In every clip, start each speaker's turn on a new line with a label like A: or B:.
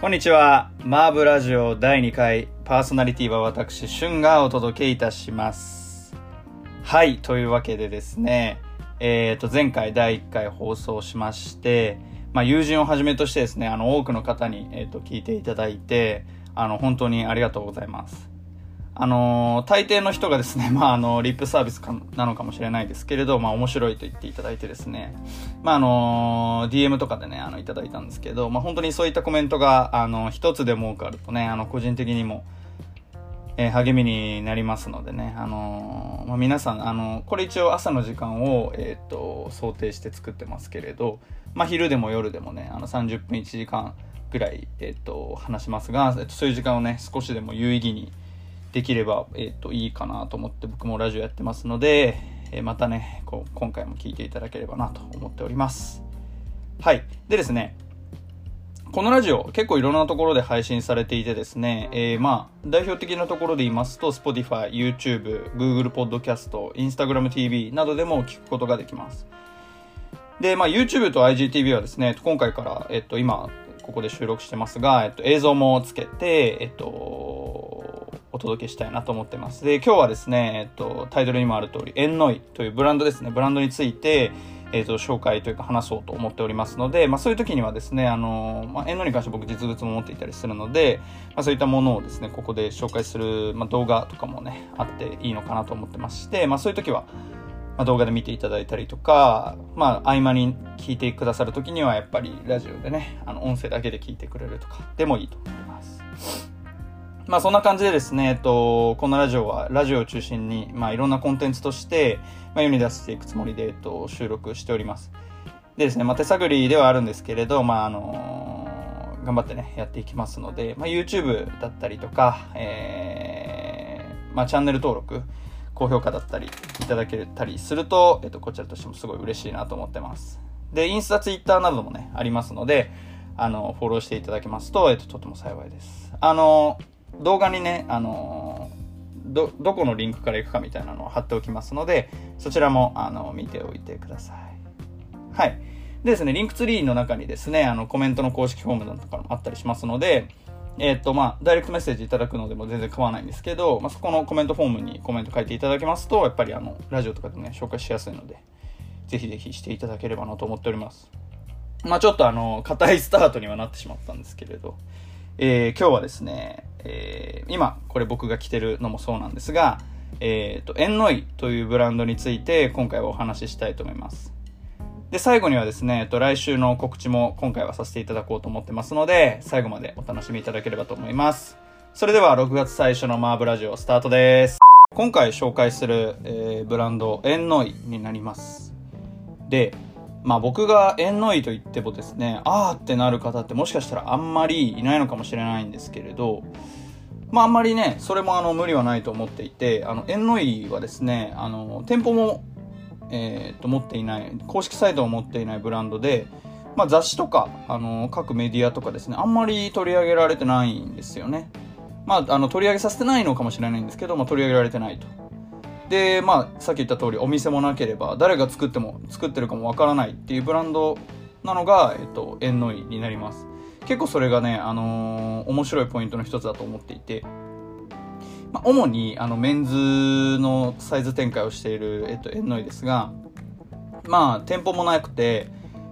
A: こんにちは。マーブラジオ第2回パーソナリティは私、シュンがお届けいたします。はい。というわけでですね、えっ、と、前回第1回放送しまして、まあ、友人をはじめとしてですね、あの、多くの方に、えっ、と、聞いていただいて、あの、本当にありがとうございます。あのー大抵の人がですね、まあ、あの、リップサービスかなのかもしれないですけれど、まあ、面白いと言っていただいてですね、まあ、あのー DM とかでね、あの、いただいたんですけど、まあ、本当にそういったコメントが、あの、一つでも多くあるとね、あの、個人的にも、えー励みになりますのでね、あのまあ、皆さん、あのこれ一応朝の時間を、えっ、と、想定して作ってますけれど、まあ、昼でも夜でもね、あの、30分1時間ぐらい、えっ、と、話しますが、えっとそういう時間をね、少しでも有意義にできれば、えっ、と、いいかなと思って僕もラジオやってますので、えーまたね、こう、今回も聞いていただければなと思っております。はい。でですね、このラジオ結構いろんなところで配信されていてですね、えーまあ、代表的なところで言いますと、Spotify、YouTube、Google Podcast、Instagram TV などでも聞くことができます。で、まあ、YouTube と IGTV はですね、今回から、えっと、今、ここで収録してますが、えっと、映像もつけて、えっと、お届けしたいなと思ってます。で、今日はですね、えっと、タイトルにもある通り、エンノイというブランドですね、ブランドについて、えっと、紹介というか話そうと思っておりますので、まあ、そういう時にはですね、あの、まあ、エンノイに関して僕実物も持っていたりするので、まあ、そういったものをですね、ここで紹介する、まあ、動画とかもね、あっていいのかなと思ってまして、まあ、そういう時は、まあ、動画で見ていただいたりとか、まあ、合間に聞いてくださる時には、やっぱりラジオでね、あの、音声だけで聞いてくれるとかでもいいと思います。まあそんな感じでですね、えっと、このラジオはラジオを中心に、まあいろんなコンテンツとして、まあ世に出していくつもりで、えっと、収録しております。でですね、まあ手探りではあるんですけれど、まああの頑張ってね、やっていきますので、まあ YouTube だったりとか、えー、まあチャンネル登録、高評価だったりいただけたりすると、えっと、こちらとしてもすごい嬉しいなと思ってます。で、インスタ、ツイッターなどもね、ありますので、あの、フォローしていただけますと、えっと、とても幸いです。あの、動画にね、あの、ど、どこのリンクから行くかみたいなのを貼っておきますので、そちらも、あの、見ておいてください。はい。でですね、リンクツリーの中にですね、あの、コメントの公式フォームなんかもあったりしますので、えっと、まあ、ダイレクトメッセージいただくのでも全然構わないんですけど、まあ、そこのコメントフォームにコメント書いていただけますと、やっぱりあの、ラジオとかでね、紹介しやすいので、ぜひぜひしていただければなと思っております。まあ、ちょっとあの、硬いスタートにはなってしまったんですけれど、えー今日はですね、えー今、これ僕が着てるのもそうなんですが、えっ、と、エンノイというブランドについて今回はお話ししたいと思います。で、最後にはですね、えっと、来週の告知も今回はさせていただこうと思ってますので、最後までお楽しみいただければと思います。それでは、6月最初のマーブラジオスタートです。今回紹介する、えーブランド、エンノイになります。で、まあ僕がエンノイと言ってもですね、あーってなる方ってもしかしたらあんまりいないのかもしれないんですけれど、まああんまりね、それもあの無理はないと思っていて、あの、エンノイはですね、あの、店舗も、えーと、持っていない、公式サイトを持っていないブランドで、まあ雑誌とか、あの、各メディアとかですね、あんまり取り上げられてないんですよね。まあ、あの、取り上げさせてないのかもしれないんですけど、まあ取り上げられてないと。で、まあ、さっき言った通り、お店もなければ、誰が作っても、作ってるかもわからないっていうブランドなのが、えっと、エンノイになります。結構それがね、あのー面白いポイントの一つだと思っていて、まあ、主に、あの、メンズのサイズ展開をしている、えっと、エンノイですが、まあ、店舗もなくて、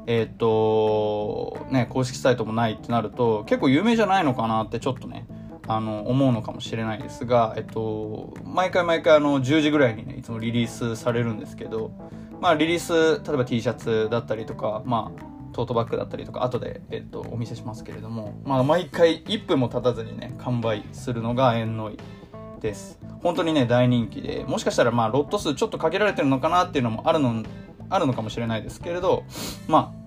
A: えっと、ね、公式サイトもないってなると、結構有名じゃないのかなってちょっとね、あの、思うのかもしれないですが、えっと、毎回毎回あの、10時ぐらいにね、いつもリリースされるんですけど、まあ、リリース、例えば T シャツだったりとか、まあ、トートバッグだったりとか、後で、えっと、お見せしますけれども、まあ、毎回1分も経たずにね、完売するのがエンノイです。本当にね、大人気で、もしかしたらまあ、ロット数ちょっと限られてるのかなっていうのもあるの、あるのかもしれないですけれど、まあ、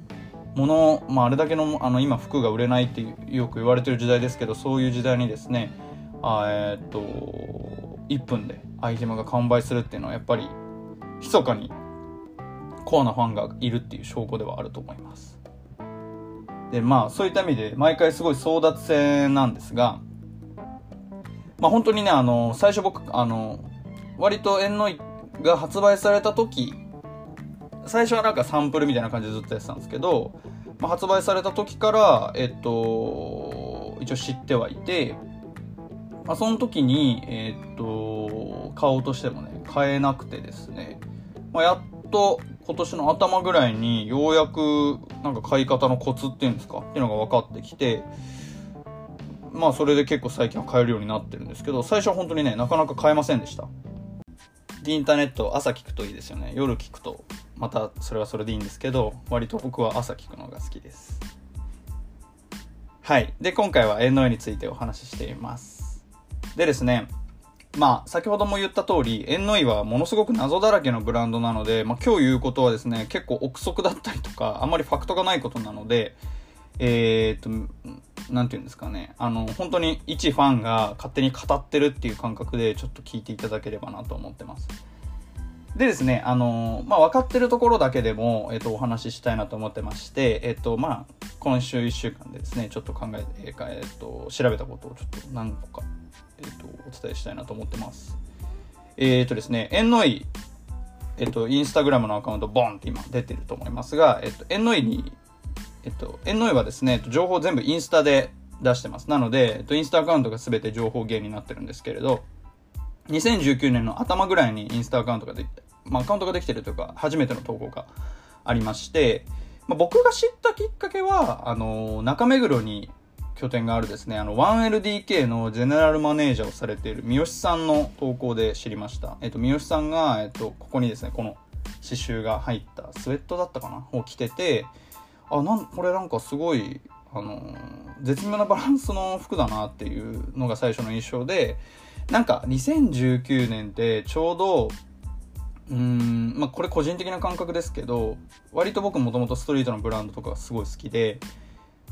A: 物、まあ、あれだけのあの今服が売れないってよく言われてる時代ですけどそういう時代にですねあえーっと1分でアイテムが完売するっていうのはやっぱり密かにコアなファンがいるっていう証拠ではあると思います。でまあそういった意味で毎回すごい争奪戦なんですがまあ本当にねあの最初僕あの割とエンノイが発売された時最初はなんかサンプルみたいな感じでずっとやってたんですけど、まあ、発売された時から、えっと、一応知ってはいて、まあ、その時に、え、っと、買おうとしてもね、買えなくてですね、まあ、やっと今年の頭ぐらいにようやくなんか買い方のコツっていうんですかっていうのが分かってきて、まあそれで結構最近は買えるようになってるんですけど、最初は本当にね、なかなか買えませんでした。インターネット朝聞くといいですよね。夜聞くと、またそれはそれでいいんですけど、割と僕は朝聞くのが好きです。はい。で、今回は縁の絵についてお話ししています。でですね、まあ、先ほども言った通り、縁の井はものすごく謎だらけのブランドなので、まあ今日言うことはですね、結構憶測だったりとか、あんまりファクトがないことなので、えー、っと、なんて言うんですかね、あの、本当に一ファンが勝手に語ってるっていう感覚でちょっと聞いていただければなと思ってます。でですね、あのまあ、分かってるところだけでも、えっと、お話ししたいなと思ってまして、えっと、まあ、今週1週間でですね、ちょっと考えて、えっと、調べたことをちょっと何個か、えっと、お伝えしたいなと思ってます。えっとですね、縁のいえっと、インスタグラムのアカウント、ボンって今出てると思いますが、えっと、縁のいにえっと、縁の絵はですね、情報全部インスタで出してます。なので、えっと、インスタアカウントが全て情報源になってるんですけれど、2019年の頭ぐらいにインスタアカウントができて、まあ、アカウントができてるというか、初めての投稿がありまして、まあ、僕が知ったきっかけは、あの、中目黒に拠点があるですね、あの、1LDK のゼネラルマネージャーをされている三好さんの投稿で知りました。えっと、三好さんが、えっと、ここにですね、この刺繍が入ったスウェットだったかなを着てて、あなんこれなんかすごいあの絶妙なバランスの服だなっていうのが最初の印象でなんか2019年ってちょうどうんまあこれ個人的な感覚ですけど割と僕もともとストリートのブランドとかすごい好きで、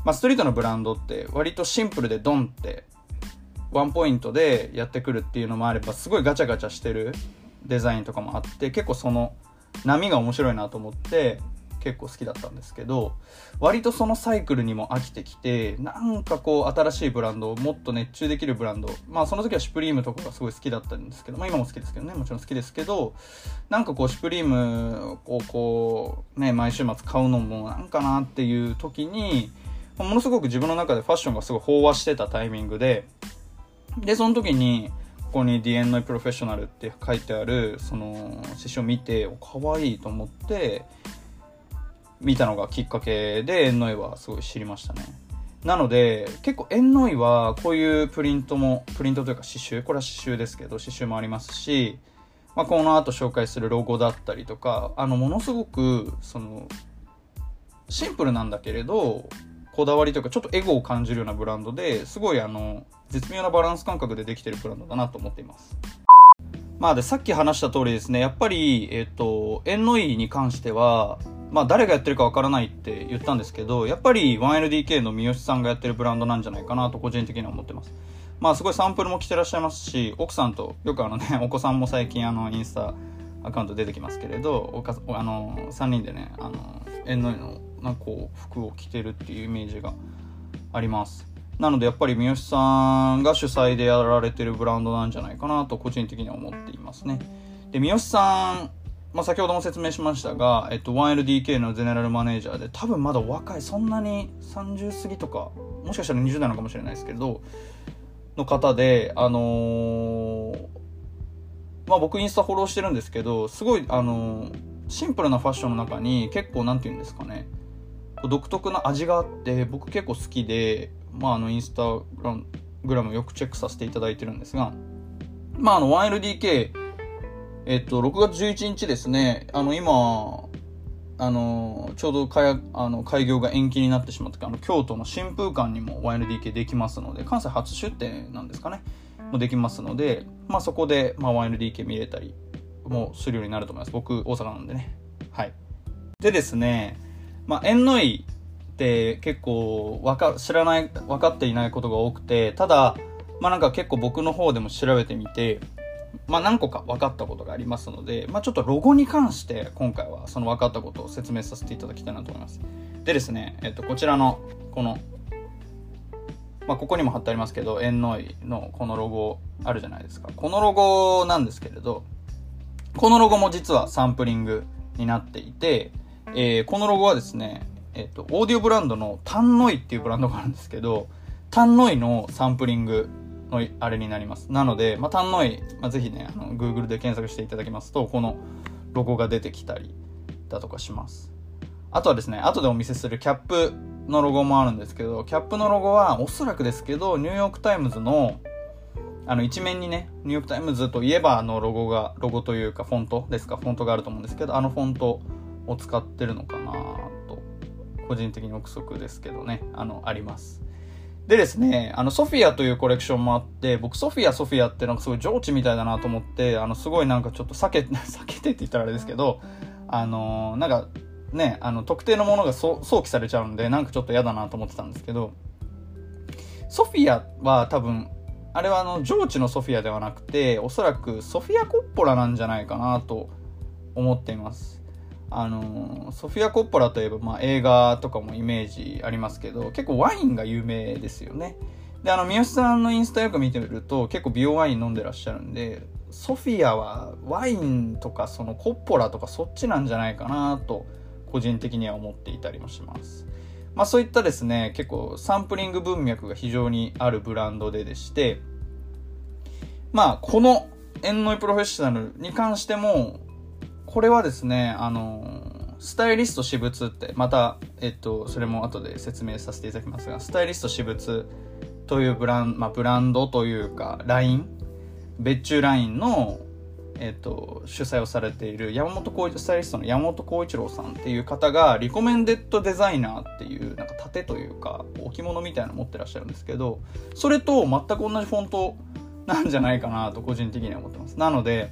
A: まあ、ストリートのブランドって割とシンプルでドンってワンポイントでやってくるっていうのもあればすごいガチャガチャしてるデザインとかもあって結構その波が面白いなと思って結構好きだったんですけど割とそのサイクルにも飽きてきてなんかこう新しいブランドをもっと熱中できるブランドまあその時はシュプリームとかがすごい好きだったんですけどまあ今も好きですけどねもちろん好きですけどなんかこうシュプリームをこうね毎週末買うのもなんかなっていう時にものすごく自分の中でファッションがすごい飽和してたタイミングででその時にここに DNA プロフェッショナルって書いてあるその刺繍を見て可愛いと思って見たのがきっかけで縁の絵はすごい知りましたね。なので、結構縁の絵はこういうプリントも、プリントというか刺繍、これは刺繍ですけど、刺繍もありますし、まあ、この後紹介するロゴだったりとか、あの、ものすごく、その、シンプルなんだけれど、こだわりというか、ちょっとエゴを感じるようなブランドですごいあの、絶妙なバランス感覚でできてるブランドだなと思っています。まあで、さっき話した通りですね、やっぱり、えっ、と、縁のいに関しては、まあ誰がやってるかわからないって言ったんですけど、やっぱり 1LDK の三好さんがやってるブランドなんじゃないかなと個人的には思ってます。まあすごいサンプルも来てらっしゃいますし、奥さんと、よくあのね、お子さんも最近あの、インスタアカウント出てきますけれど、おかあの、3人でね、あの、縁の絵の、なんかこう、服を着てるっていうイメージがあります。なのでやっぱり三好さんが主催でやられてるブランドなんじゃないかなと個人的には思っていますね。で、三好さんまあ、先ほども説明しましたが、えっと、1LDK のゼネラルマネージャーで多分まだ若いそんなに30過ぎとかもしかしたら20代なのかもしれないですけどの方であのー、まあ僕インスタフォローしてるんですけどすごいあのー、シンプルなファッションの中に結構なんて言うんですかね独特な味があって僕結構好きでまああのインスタグラムよくチェックさせていただいてるんですがまああの 1LDK えっと、6月11日ですね、あの、今、あの、ちょうど開あの開業が延期になってしまったあの、京都の新風館にも 1LDK できますので、関西初出店なんですかね、もできますので、まあそこで、まあ、1LDK 見れたりもするようになると思います。僕、大阪なんでね。はい。でですね、まあ、縁のいって結構わか、知らない、分かっていないことが多くて、ただ、まあなんか結構僕の方でも調べてみて、まあ、何個か分かったことがありますので、まあ、ちょっとロゴに関して今回はその分かったことを説明させていただきたいなと思います。でですね、えっと、こちらのこの、まあ、ここにも貼ってありますけど、縁のいのこのロゴあるじゃないですか。このロゴなんですけれど、このロゴも実はサンプリングになっていて、えー、このロゴはですね、えっと、オーディオブランドのタンノイっていうブランドがあるんですけど、タンノイのサンプリングのあれになります。なので、まあ、タンノイ、まあ、ぜひね、あの、Google で検索していただきますと、このロゴが出てきたりだとかします。あとはですね、後でお見せするキャップのロゴもあるんですけど、キャップのロゴはおそらくですけど、ニューヨークタイムズのあの一面にね、ニューヨークタイムズといえばあのロゴが、ロゴというかフォントですか、フォントがあると思うんですけど、あのフォントを使ってるのかなと、個人的に憶測ですけどね、あの、あります。でですね、あの、ソフィアというコレクションもあって、僕ソフィア、ソフィアってなんかすごい上智みたいだなと思って、あの、すごいなんかちょっと避け、避けてって言ったらあれですけど、あのなんか、ね、あの、特定のものが想起されちゃうんで、なんかちょっと嫌だなと思ってたんですけど、ソフィアは多分、あれはあの、上智のソフィアではなくて、おそらくソフィア・コッポラなんじゃないかなと思っています。あのソフィア・コッポラといえば、まあ、映画とかもイメージありますけど、結構ワインが有名ですよね。で、あの、三好さんのインスタよく見てみると、結構美容ワイン飲んでらっしゃるんで、ソフィアはワインとかそのコッポラとかそっちなんじゃないかなと個人的には思っていたりもします。まあそういったですね、結構サンプリング文脈が非常にあるブランドででして、まあこのエンノイプロフェッショナルに関しても、これはですね、あの、スタイリスト私物って、また、えっと、それも後で説明させていただきますが、スタイリスト私物というブラン,、まあ、ブランドというか、ライン、別注ラインのえっと、主催をされている山本浩一スタイリストの山本浩一郎さんっていう方がリコメンデッドデザイナーっていうなんか盾というか置物みたいなの持ってらっしゃるんですけどそれと全く同じフォントなんじゃないかなと個人的には思ってます。なので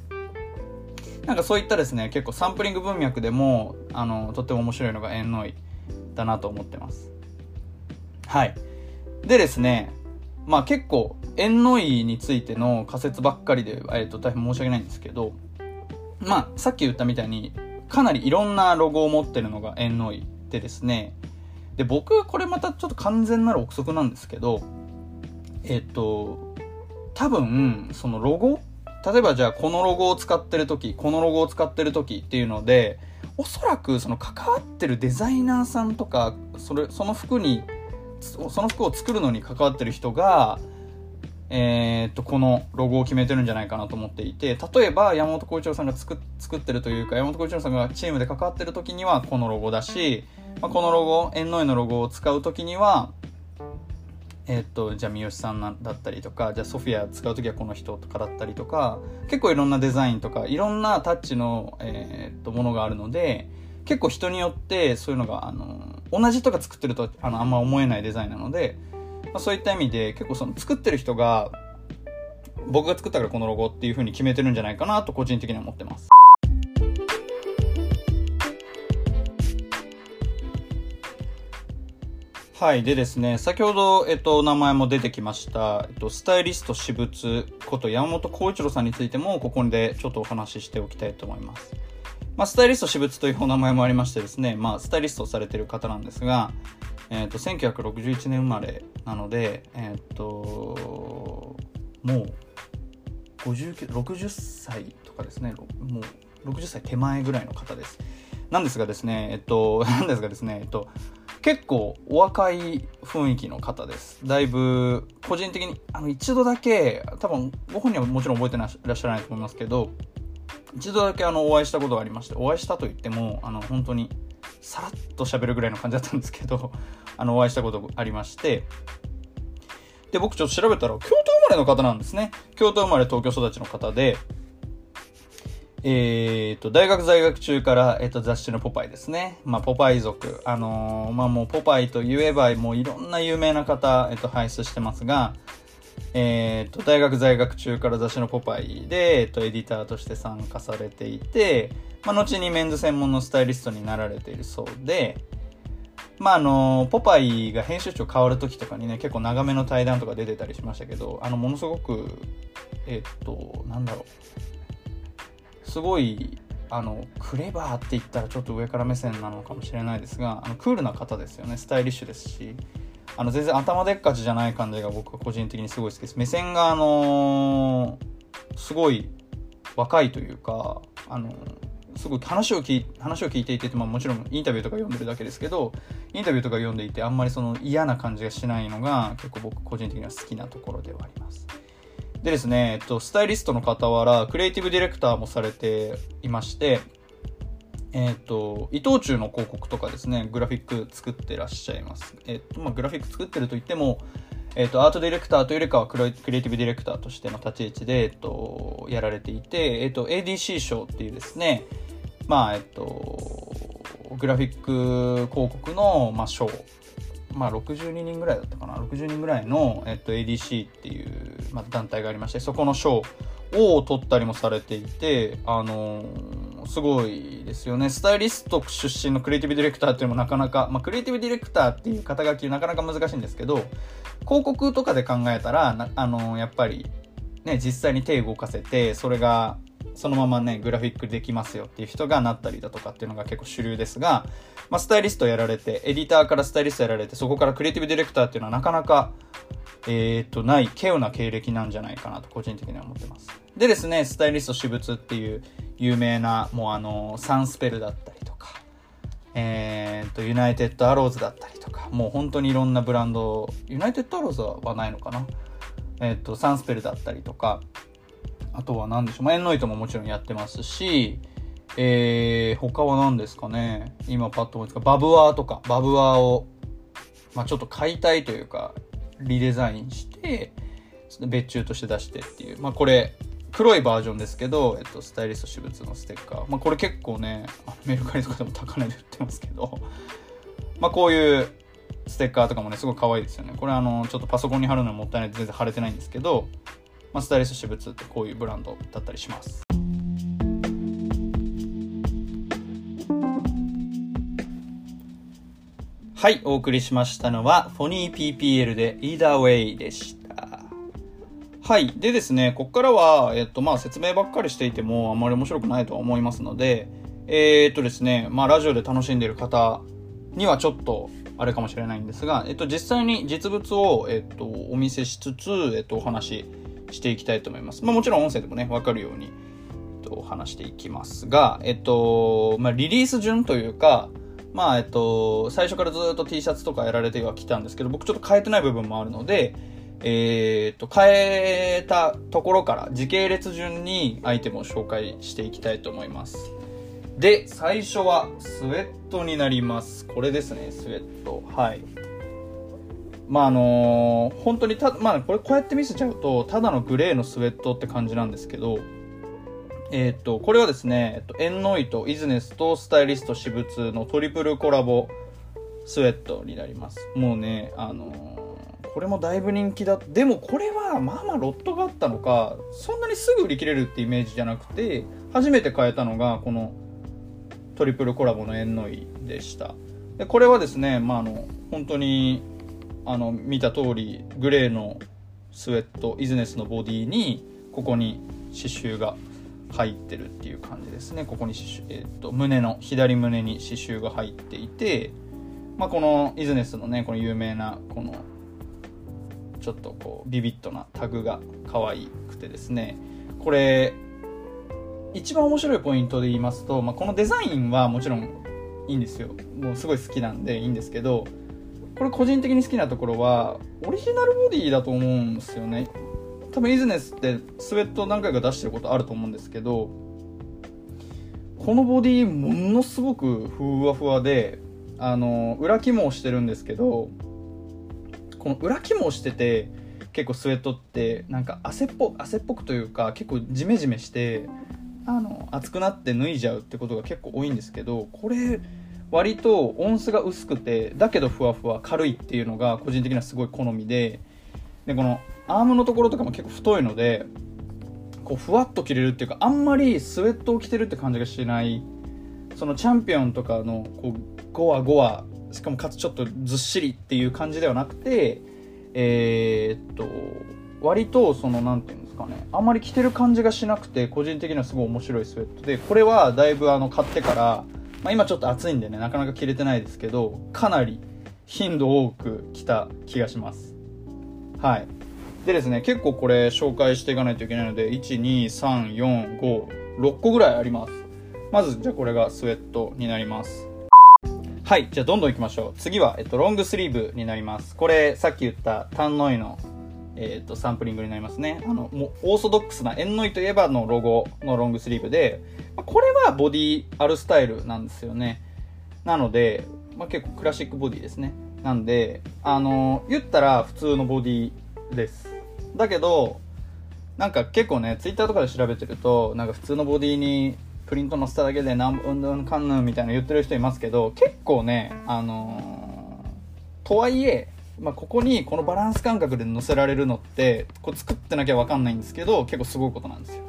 A: なんかそういったですね結構サンプリング文脈でもあのとっても面白いのが縁のいだなと思ってます。はい。でですねまあ結構、縁のいについての仮説ばっかりで、えっ、と、大変申し訳ないんですけど、まあ、さっき言ったみたいに、かなりいろんなロゴを持ってるのが縁のいでですね、で、僕は、これまたちょっと完全なる憶測なんですけど、えっ、と、多分、そのロゴ例えばじゃあこのロゴを使ってる時、このロゴを使ってる時っていうので、おそらくその関わってるデザイナーさんとか、それ、その服にその服を作るのに関わってる人が、えー、っと、このロゴを決めてるんじゃないかなと思っていて、例えば山本浩一郎さんが作作ってるというか、山本浩一郎さんがチームで関わってる時にはこのロゴだし、まあ、このロゴ、縁の絵のロゴを使う時には、えー、っと、じゃあ三好さんだったりとか、じゃあソフィア使う時はこの人とかだったりとか、結構いろんなデザインとか、いろんなタッチの、えー、っと、ものがあるので、結構人によってそういうのが、あの、同じ人が作ってるとあのあんま思えないデザインなので、まあ、そういった意味で結構その作ってる人が僕が作ったからこのロゴっていう風に決めてるんじゃないかなと個人的には思ってます。はい。でですね、先ほど、えっと、名前も出てきました、えっと、スタイリスト私物こと山本浩一郎さんについても、ここでちょっとお話ししておきたいと思います。まあ、スタイリスト私物というお名前もありましてですね、まあ、スタイリストをされている方なんですが、えっ、と、1961年生まれなので、えっ、と、もう、59、60歳とかですね、もう、60歳手前ぐらいの方です。なんですがですね、えっと、なんですがですね、えっと、結構お若い雰囲気の方です。だいぶ、個人的に、あの、一度だけ、多分、ご本人はもちろん覚えていらっしゃらないと思いますけど、一度だけあのお会いしたことがありましてお会いしたと言ってもあの本当にさらっと喋るぐらいの感じだったんですけど あのお会いしたことがありましてで僕ちょっと調べたら京都生まれの方なんですね京都生まれ東京育ちの方でえ、ー、と、大学在学中から、え、ー、と、雑誌のポパイですね。まあ、ポパイ族。あのー、まあ、もう、ポパイと言えば、もういろんな有名な方、えっ、と、輩出してますが、え、ー、と、大学在学中から雑誌のポパイで、え、ー、と、エディターとして参加されていて、まあ、後にメンズ専門のスタイリストになられているそうで、まあ、あの、ポパイが編集長変わる時とかにね、結構長めの対談とか出てたりしましたけど、あの、ものすごく、えっ、ー、と、なんだろう、すごい、あの、クレバーって言ったらちょっと上から目線なのかもしれないですが、あの、クールな方ですよね、スタイリッシュですし、あの全然頭でっかちじゃない感じが僕は個人的にすごい好きです。目線があのー、すごい若いというかあのー、すごい話を聞い話を聞いていて、まあ、もちろんインタビューとか読んでるだけですけどインタビューとか読んでいてあんまりその嫌な感じがしないのが結構僕個人的には好きなところではあります。でですね、えっと、スタイリストの傍らクリエイティブディレクターもされていましてえっ、と、伊藤忠の広告とかですね、グラフィック作ってらっしゃいます。えっ、と、まあ、グラフィック作ってると言っても、えっ、と、アートディレクターというよりかはクリエイティブディレクターとしての立ち位置で、えっ、と、やられていて、えっ、と、ADC 賞っていうですね、まあ、えっ、と、グラフィック広告の、まあ、賞、まあ、62人ぐらいだったかな、60人ぐらいの、えっ、と、ADC っていう、まあ、団体がありまして、そこの賞を取ったりもされていて、あのすごいですよね。スタイリスト出身のクリエイティブディレクターっていうのもなかなか、まあ、クリエイティブディレクターっていう肩書きなかなか難しいんですけど、広告とかで考えたら、あの、やっぱり、ね、実際に手動かせて、それが、そのままね、グラフィックできますよっていう人がなったりだとかっていうのが結構主流ですが、まあ、スタイリストやられて、エディターからスタイリストやられて、そこからクリエイティブディレクターっていうのはなかなか、えっ、と、ない、稀有な経歴なんじゃないかなと個人的には思ってます。でですね、スタイリスト私物っていう有名な、もうあの、サンスペルだったりとか、えっ、と、ユナイテッドアローズだったりとか、もう本当にいろんなブランド、ユナイテッドアローズはないのかな？えっ、と、サンスペルだったりとか、あとは何でしょう、まあ、エンノイトももちろんやってますし、えー、他は何ですかね今パッと思いつか、バブワーとか、バブワーを、まあ、ちょっと買いたいというか、リデザインして、別注として出してっていう。まあこれ、黒いバージョンですけど、えっと、スタイリスト私物のステッカー。まあこれ結構ね、メルカリとかでも高値で売ってますけど、まあこういうステッカーとかもね、すごい可愛いですよね。これあの、ちょっとパソコンに貼るのもったいないで全然貼れてないんですけど、まあ、スタイリスト私物ってこういうブランドだったりします。はい、お送りしましたのは、フォニー PPL で Either Way でした。はい。でですね、ここからは、えっと、まあ、説明ばっかりしていても、あんまり面白くないとは思いますので、えー、っとですね、まあ、ラジオで楽しんでいる方にはちょっと、あれかもしれないんですが、えっと、実際に実物を、えっと、お見せしつつ、えっと、お話していきたいと思います。まあ、もちろん音声でもね、わかるように、えっと、話していきますが、えっと、まあ、リリース順というか、まあ、えっと、最初からずっと T シャツとかやられてはきたんですけど、僕ちょっと変えてない部分もあるので、えー、っと、変えたところから時系列順にアイテムを紹介していきたいと思います。で、最初はスウェットになります。これですね、スウェット。はい。まああのー、本当にた、まあこれこうやって見せちゃうと、ただのグレーのスウェットって感じなんですけど、えっ、と、これはですね、えっ、と、エンノイト、イズネスとスタイリスト私物のトリプルコラボスウェットになります。もうね、あのー、これもだいぶ人気だ。でもこれは、まあまあロットがあったのか、そんなにすぐ売り切れるってイメージじゃなくて、初めて買えたのが、このトリプルコラボのエンノイでした。で、これはですね、まああの、本当に、あの、見た通り、グレーのスウェット、イズネスのボディに、ここに刺繍が入ってるっていう感じですね。ここに刺繍、えー、っと胸の左胸に刺繍が入っていて、まあ、このイズネスのねこの有名なこのちょっとこうビビッドなタグが可愛くてですね。これ一番面白いポイントで言いますと、まあ、このデザインはもちろんいいんですよ。もうすごい好きなんでいいんですけどこれ個人的に好きなところはオリジナルボディだと思うんですよね。多分イズネスってスウェット何回か出してることあると思うんですけどこのボディものすごくふわふわであの裏肝をしてるんですけどこの裏肝をしてて結構スウェットってなんか汗っぽ汗っぽくというか結構ジメジメしてあの熱くなって脱いじゃうってことが結構多いんですけどこれ割と音数が薄くてだけどふわふわ軽いっていうのが個人的にはすごい好みででこのアームのところとかも結構太いのでこうふわっと着れるっていうかあんまりスウェットを着てるって感じがしないそのチャンピオンとかのこうゴワゴワしかもかつちょっとずっしりっていう感じではなくてえー、っと割とその何て言うんですかねあんまり着てる感じがしなくて個人的にはすごい面白いスウェットでこれはだいぶあの買ってから、まあ、今ちょっと暑いんでねなかなか着れてないですけどかなり頻度多く着た気がします。はい。でですね、結構これ紹介していかないといけないので、1、2、3、4、5、6個ぐらいあります。まずじゃあこれがスウェットになります。はいじゃあどんどんいきましょう。次は、えっと、ロングスリーブになります。これさっき言ったタンノイのえーと、サンプリングになりますね。あのもうオーソドックスなエンノイといえばのロゴのロングスリーブでこれはボディあるスタイルなんですよね。なので、まあ、結構クラシックボディですね。なんであの言ったら普通のボディです。だけどなんか結構ねツイッターとかで調べてるとなんか普通のボディにプリントのせただけで何うんぬんかんぬんみたいな言ってる人いますけど結構ねあの、とはいえまあ、ここにこのバランス感覚で乗せられるのってこう作ってなきゃ分かんないんですけど結構すごいことなんですよ。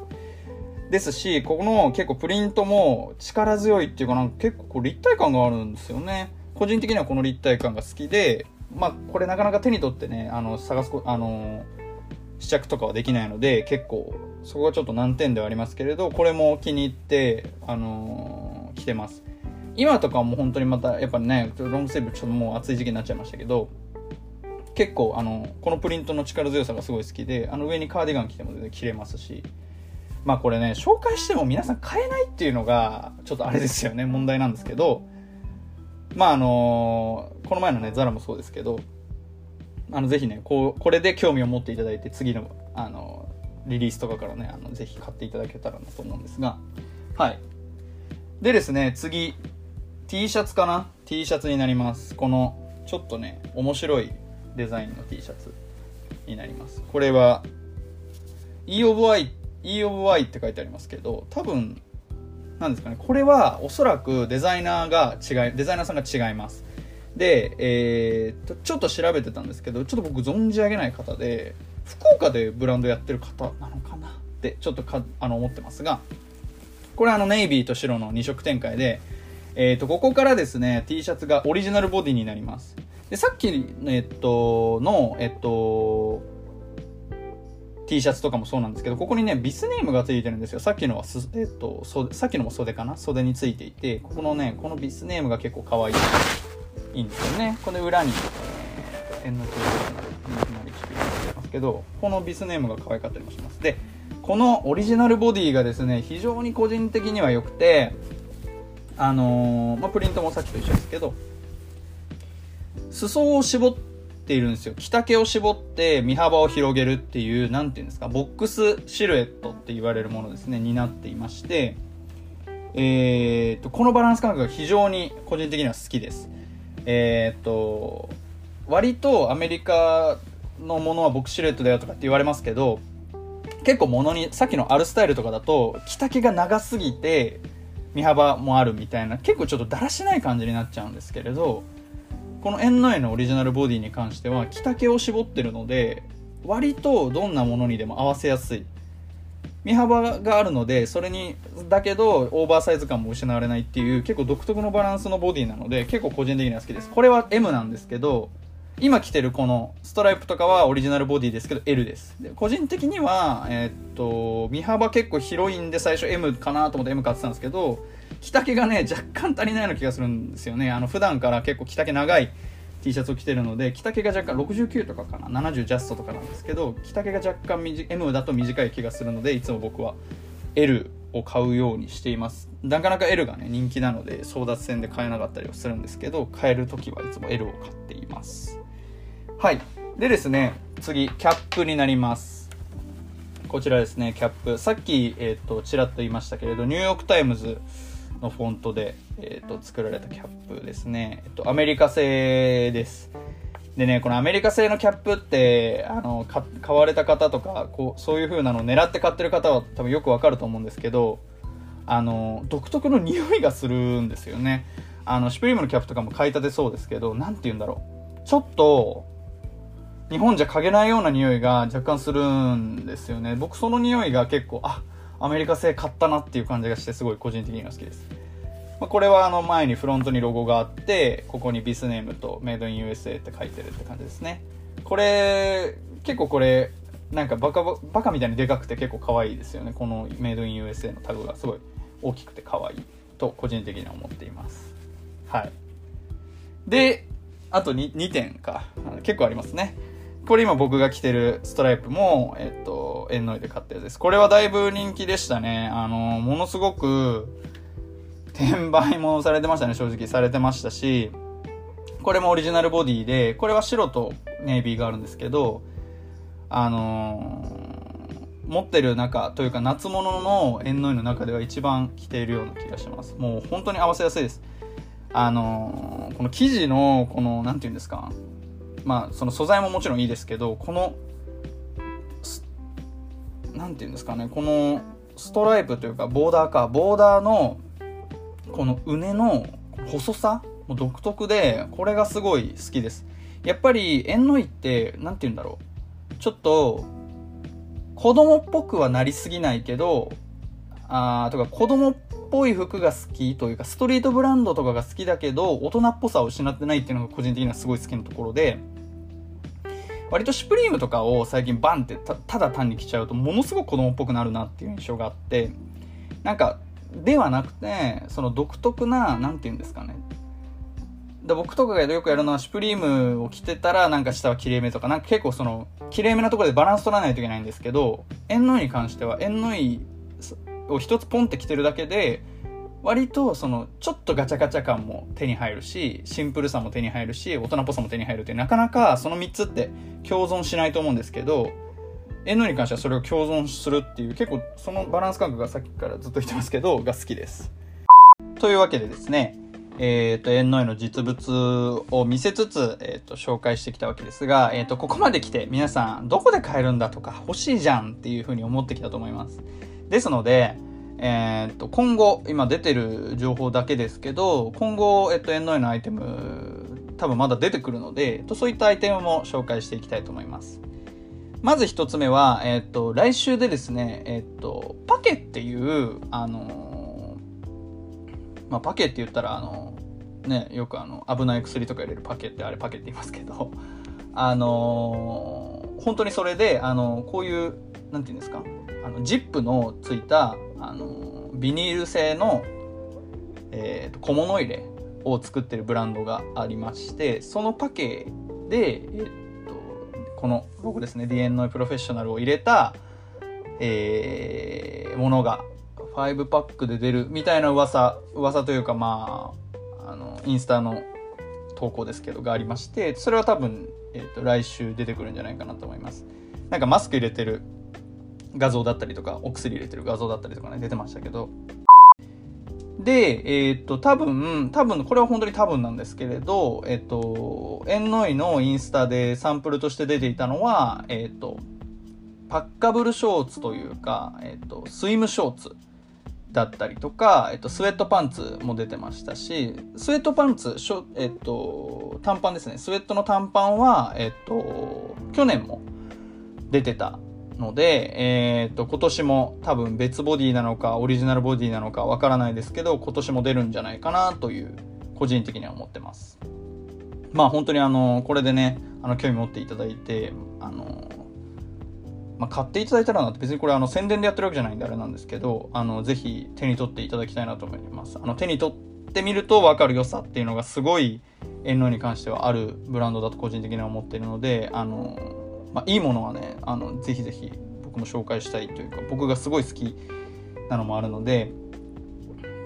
A: ですしここの結構プリントも力強いっていうかなんか結構こう立体感があるんですよね。個人的にはこの立体感が好きでまあこれなかなか手に取ってねあの探すあの試着とかはできないので結構そこがちょっと難点ではありますけれどこれも気に入ってあのー、着てます。今とかも本当にまたやっぱねロングセーブちょっともう暑い時期になっちゃいましたけど結構あのこのプリントの力強さがすごい好きであの上にカーディガン着ても全然着れますしまあこれね紹介しても皆さん買えないっていうのがちょっとあれですよね問題なんですけどまああのこの前のねザラもそうですけどあのぜひねこうこれで興味を持っていただいて次のあのリリースとかからねあのぜひ買っていただけたらなと思うんですがはい。でですね次 T シャツかな？T シャツになります。このちょっとね面白いデザインの T シャツになります。これは E of Y E of Y って書いてありますけど多分なんですかねこれはおそらくデザイナーが違いデザイナーさんが違います。で、えー、とちょっと調べてたんですけどちょっと僕存じ上げない方で福岡でブランドやってる方なのかな？ってちょっとかあの思ってますがこれあのネイビーと白の2色展開で、えー、とここからですね T シャツがオリジナルボディになります。でさっきの、えっと、の、えっと、T シャツとかもそうなんですけど、ここにね、ビスネームがついてるんですよ。さっきのは、えっと、さっきのも袖かな？袖についていて、ここのね、このビスネームが結構可愛い。いいんですよね。この裏に、えー、円のなりしてますけど、このビスネームが可愛かったりもします。で、このオリジナルボディがですね、非常に個人的には良くて、あのー、まあ、プリントもさっきと一緒ですけど、裾を絞っているんですよ。着丈を絞って身幅を広げるっていう、なんていうんですか、ボックスシルエットって言われるものですね、になっていまして、えー、っと、このバランス感覚が非常に個人的には好きです。えー、っと、割とアメリカのものはボックスシルエットだよとかって言われますけど、結構ものに、さっきのアルスタイルとかだと、着丈が長すぎて、身幅もあるみたいな、結構ちょっとだらしない感じになっちゃうんですけれど、この円の絵のオリジナルボディに関しては着丈を絞ってるので割とどんなものにでも合わせやすい。身幅があるのでそれにだけどオーバーサイズ感も失われないっていう結構独特のバランスのボディなので結構個人的には好きです。これは M なんですけど今着てるこのストライプとかはオリジナルボディですけど L です。で個人的にはえー、っと身幅結構広いんで最初 M かなと思って M 買ってたんですけど着丈がね若干足りないような気がするんですよね。あの普段から結構着丈長い T シャツを着てるので着丈が若干69とかかな？70ジャストとかなんですけど着丈が若干 M だと短い気がするのでいつも僕は L を買うようにしています。なかなか L がね人気なので争奪戦で買えなかったりはするんですけど買える時はいつも L を買っています。はい。でですね次キャップになります。こちらですねキャップ。さっき、えー、とちらっと言いましたけれどニューヨーク・タイムズのフォントで、えーと、作られたキャップですね、えっと、アメリカ製です。でねこのアメリカ製のキャップってあの買われた方とかこうそういう風なのを狙って買ってる方は多分よくわかると思うんですけどあの独特の匂いがするんですよね。あのシュプリームのキャップとかも買いたてそうですけど何て言うんだろう。ちょっと日本じゃ嗅げないような匂いが若干するんですよね。僕その匂いが結構あアメリカ製買ったなっていう感じがしてすごい個人的には好きです、まあ、これはあの前にフロントにロゴがあってここにビスネームとメイドイン USA って書いてるって感じですね。これ結構これなんかバカバカみたいにでかくて結構可愛いですよね。このメイドイン USA のタグがすごい大きくて可愛いと個人的には思っています。はい。であと 2, 2点か。結構ありますね。これ今僕が着てるストライプも、えっと、エンノイで買ったやつです。これはだいぶ人気でしたね。あの、ものすごく、転売もされてましたね、正直されてましたし、これもオリジナルボディで、これは白とネイビーがあるんですけど、あのー、持ってる中というか夏物の縁の絵の中では一番着ているような気がします。もう本当に合わせやすいです。あのー、この生地の、この、なんて言うんですか。まあ、その素材ももちろんいいですけど、この、なんて言うんですかね、このストライプというか、ボーダーか、ボーダーの、このうねの細さも独特で、これがすごい好きです。やっぱり、縁の井って、なんて言うんだろう。ちょっと、子供っぽくはなりすぎないけど、あー、とか子供っぽい服が好きというか、ストリートブランドとかが好きだけど、大人っぽさを失ってないっていうのが個人的にはすごい好きなところで、割とシュプリームとかを最近バンってただ単に着ちゃうとものすごく子供っぽくなるなっていう印象があってなんかではなくてその独特な何て言うんですかね。で僕とかがよくやるのはシュプリームを着てたらなんか下はきれいめとかなんか結構そのきれいめなところでバランス取らないといけないんですけど縁の井に関しては縁の井を一つポンって着てるだけで割とそのちょっとガチャガチャ感も手に入るしシンプルさも手に入るし大人っぽさも手に入るってなかなかその3つって共存しないと思うんですけど N に関してはそれを共存するっていう結構そのバランス感覚がさっきからずっと言ってますけどが好きですというわけでですねえっ、ー、と、縁の絵の実物を見せつつ、えっ、ー、と、紹介してきたわけですが、えっ、ー、と、ここまで来て皆さん、どこで買えるんだとか、欲しいじゃんっていうふうに思ってきたと思います。ですので、えー、っと、今後、今出てる情報だけですけど、今後、えっと、エンドイのアイテム、多分まだ出てくるので、とそういったアイテムも紹介していきたいと思います。まず一つ目は、えっと、来週でですね、えっと、パケっていう、あのまあ、パケって言ったら、あのね、よくあの、危ない薬とか入れるパケって、あれパケって言いますけど、あの本当にそれで、あのこういう、なんて言うんですか、あの、ジップのついた、あのビニール製の、えーと、小物入れを作ってるブランドがありましてそのパケで、えーと、このロゴですね DNO プロフェッショナルを入れた、えー、ものが5パックで出るみたいな噂噂というかまああのインスタの投稿ですけどがありましてそれは多分、えーと来週出てくるんじゃないかなと思います。なんかマスク入れてる画像だったりとか、お薬入れてる画像だったりとかね、出てましたけど。で、えっ、と、多分、多分、これは本当に多分なんですけれど、えっ、と、エンノイのインスタでサンプルとして出ていたのは、えっ、と、パッカブルショーツというか、えっ、と、スイムショーツだったりとか、えっと、スウェットパンツも出てましたし、スウェットパンツ、しょえっと、短パンですね。スウェットの短パンは、えっと、去年も出てたので、えー、っと、今年も多分別ボディなのか、オリジナルボディなのかわからないですけど、今年も出るんじゃないかなという、個人的には思ってます。まあ本当にあの、これでね、あの、興味持っていただいて、あの、まあ、買っていただいたらなって別にこれあの宣伝でやってるわけじゃないんであれなんですけど、あの、ぜひ手に取っていただきたいなと思います。あの、手に取ってみると分かる良さっていうのがすごい、遠慮に関してはあるブランドだと個人的には思っているので、あの、まあ、いいものはねあのぜひぜひ僕も紹介したいというか僕がすごい好きなのもあるので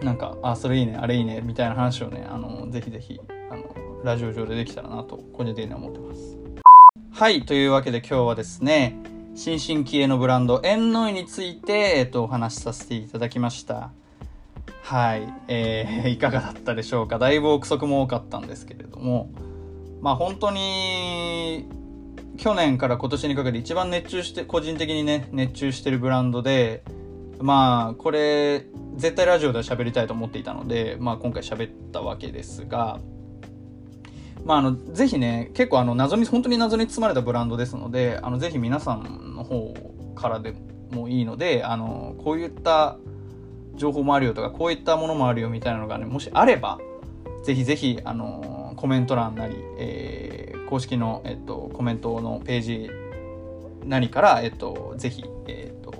A: なんかあそれいいねあれいいねみたいな話をねあのぜひぜひあのラジオ上でできたらなと個人的には思ってます。はいというわけで今日はですね新進気鋭のブランドエンノイについて、えっと、お話しさせていただきました。はい、えー、いかがだったでしょうか？だいぶ憶測も多かったんですけれども。まあ本当に去年から今年にかけて一番熱中して、個人的にね、熱中してるブランドで、まあ、これ、絶対ラジオでは喋りたいと思っていたので、まあ今回喋ったわけですが、まああの、ぜひね、結構あの、謎に、本当に謎に包まれたブランドですので、あの、ぜひ皆さんの方からでもいいので、あの、こういった情報もあるよとか、こういったものもあるよみたいなのがね、もしあれば、ぜひぜひ、あの、コメント欄なり、えー公式の、えっと、コメントのページ何から、えっと、ぜひ、えっと、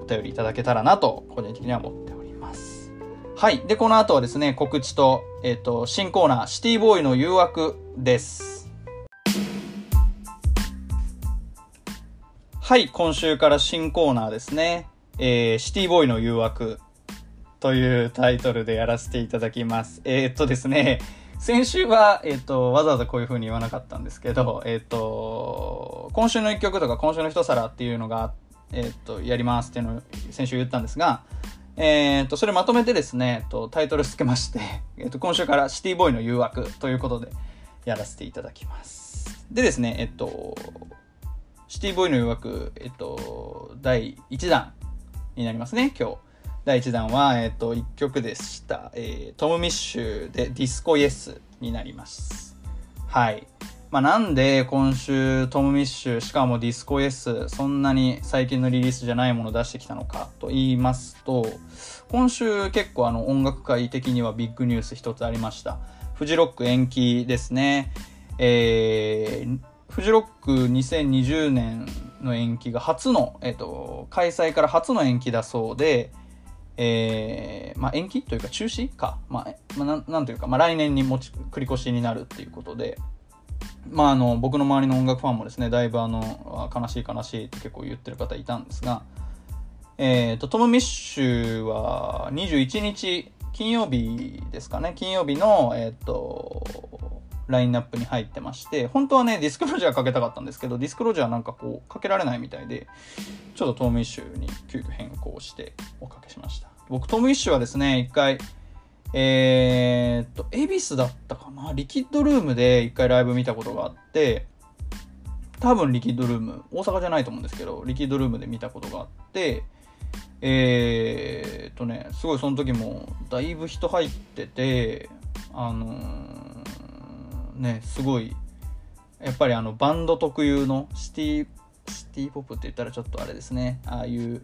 A: お便りいただけたらなと、個人的には思っております。はい。で、この後はですね、告知と、えっと、新コーナー、シティボーイの誘惑です。はい。今週から新コーナーですね。えー、シティボーイの誘惑というタイトルでやらせていただきます。えー、っとですね、先週は、えっ、と、わざわざこういう風に言わなかったんですけど、えっ、と、今週の一曲とか今週の一皿っていうのが、えっ、と、やりますっていうのを先週言ったんですが、えっ、と、それまとめてですね、えっと、タイトルつけまして、えっと、今週からシティボーイの誘惑ということでやらせていただきます。でですね、えっと、シティボーイの誘惑、えっと、第1弾になりますね、今日。第1弾は、えっ、ー、と、1曲でした。えー、トム・ミッシュでディスコ・イエスになります。はい。まあ、なんで今週トム・ミッシュ、しかもディスコ・イエス、そんなに最近のリリースじゃないものを出してきたのかと言いますと、今週結構あの音楽界的にはビッグニュース一つありました。フジロック延期ですね。えー、フジロック2020年の延期が初の、えっ、と、開催から初の延期だそうで、えー、まあ、延期というか中止か、まあ、まあ、なんというか、まあ、来年に持ち繰り越しになるっていうことで、まあ、あの僕の周りの音楽ファンもですねだいぶあの悲しい悲しいって結構言ってる方いたんですが、えーと、トム・ミッシュは21日金曜日ですかね。金曜日の、えーと、ラインナップに入ってまして本当はねディスクロージャーかけたかったんですけどディスクロージャーなんかこうかけられないみたいでちょっとトーム・ミッシュに急遽変更しておかけしました。僕、トーム・イッシュはですね、一回、えー、っと、恵比寿だったかな？リキッドルームで一回ライブ見たことがあって、多分リキッドルーム、大阪じゃないと思うんですけど、リキッドルームで見たことがあって、えー、っとね、すごいその時もだいぶ人入ってて、あのー、ね、すごい、やっぱりあのバンド特有のシティ、シティポップって言ったらちょっとあれですね、ああいう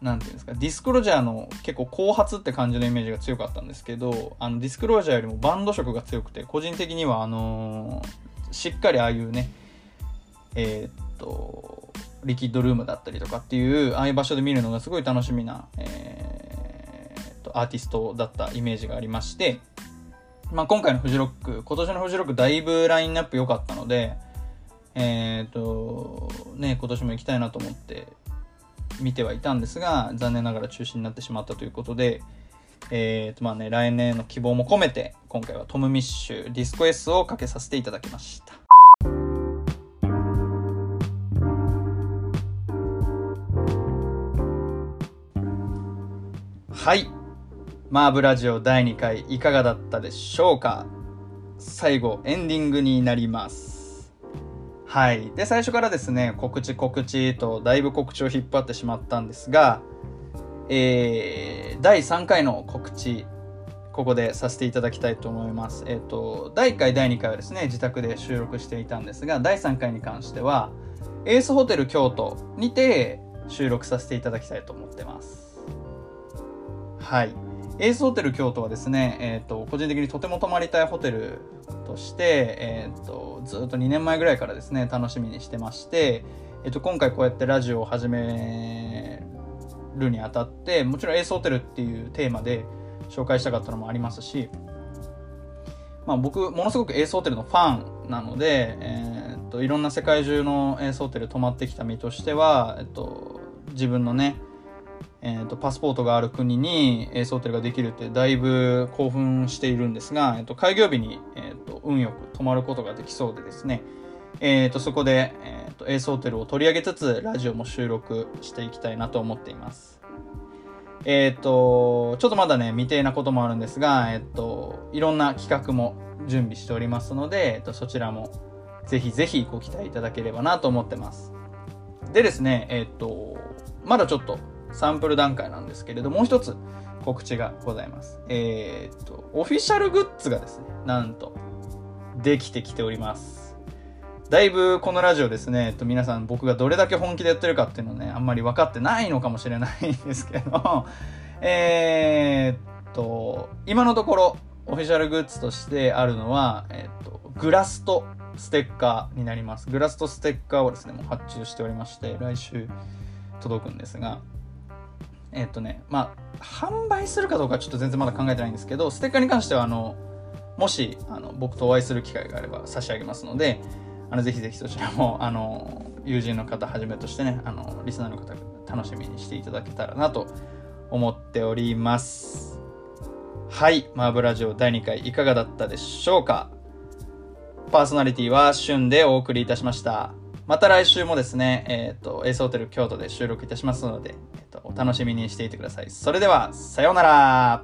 A: なんていうんですか、ディスクロージャーの結構後発って感じのイメージが強かったんですけど、あのディスクロージャーよりもバンド色が強くて、個人的にはあのー、しっかりああいうね、えー、っと、リキッドルームだったりとかっていう、ああいう場所で見るのがすごい楽しみな、えー、っと、アーティストだったイメージがありまして、まあ、今回のフジロック、今年のフジロックだいぶラインナップ良かったので、えー、っと、ね、今年も行きたいなと思って見てはいたんですが、残念ながら中止になってしまったということで、えーとまあね、来年の希望も込めて、今回はトム・ミッシュディスコ S をかけさせていただきました。はい。マーブラジオ第2回いかがだったでしょうか？最後、エンディングになります。はい。で、最初からですね、告知告知とだいぶ告知を引っ張ってしまったんですが、えー、第3回の告知、ここでさせていただきたいと思います。えっ、ー、と、第1回、第2回はですね、自宅で収録していたんですが、第3回に関しては、エースホテル京都にて収録させていただきたいと思ってます。はい。エースホテル京都はですね、え、ー、と、個人的にとても泊まりたいホテルとして、え、ー、と、ずっと2年前ぐらいからですね、楽しみにしてまして、えっ、と、今回こうやってラジオを始めるにあたって、もちろんエースホテルっていうテーマで紹介したかったのもありますし、まあ僕、ものすごくエースホテルのファンなので、えっ、と、いろんな世界中のエースホテル泊まってきた身としては、えっ、と、自分のね、えーと、パスポートがある国にエースホテルができるってだいぶ興奮しているんですが、えーと、開業日に、えーと、運よく泊まることができそうでですね、えー、とそこで、えー、とエースホテルを取り上げつつラジオも収録していきたいなと思っています。えっ、ー、と、ちょっとまだね、未定なこともあるんですが、えっ、ー、と、いろんな企画も準備しておりますので、えっ、ー、と、そちらもぜひぜひご期待いただければなと思ってます。でですね、えっ、と、まだちょっとサンプル段階なんですけれどもう一つ告知がございます。えー、っと、オフィシャルグッズがですね、なんと、できてきております。だいぶこのラジオですね、えっと、皆さん僕がどれだけ本気でやってるかっていうのね、あんまり分かってないのかもしれないんですけど、え、っと、今のところ、オフィシャルグッズとしてあるのは、えっと、グラスとステッカーになります。グラスとステッカーをですね、もう発注しておりまして、来週届くんですが、えっ、とね、まあ、販売するかどうかちょっと全然まだ考えてないんですけど、ステッカーに関しては、あの、もし、あの、僕とお会いする機会があれば差し上げますので、あの、ぜひぜひそちらも、あの、友人の方はじめとしてね、あの、リスナーの方楽しみにしていただけたらなと思っております。はい、マーブラジオ第2回いかがだったでしょうか？パーソナリティは旬でお送りいたしました。また来週もですね、えっ、ー、と、エースホテル京都で収録いたしますので、えっ、ー、と、お楽しみにしていてください。それでは、さようなら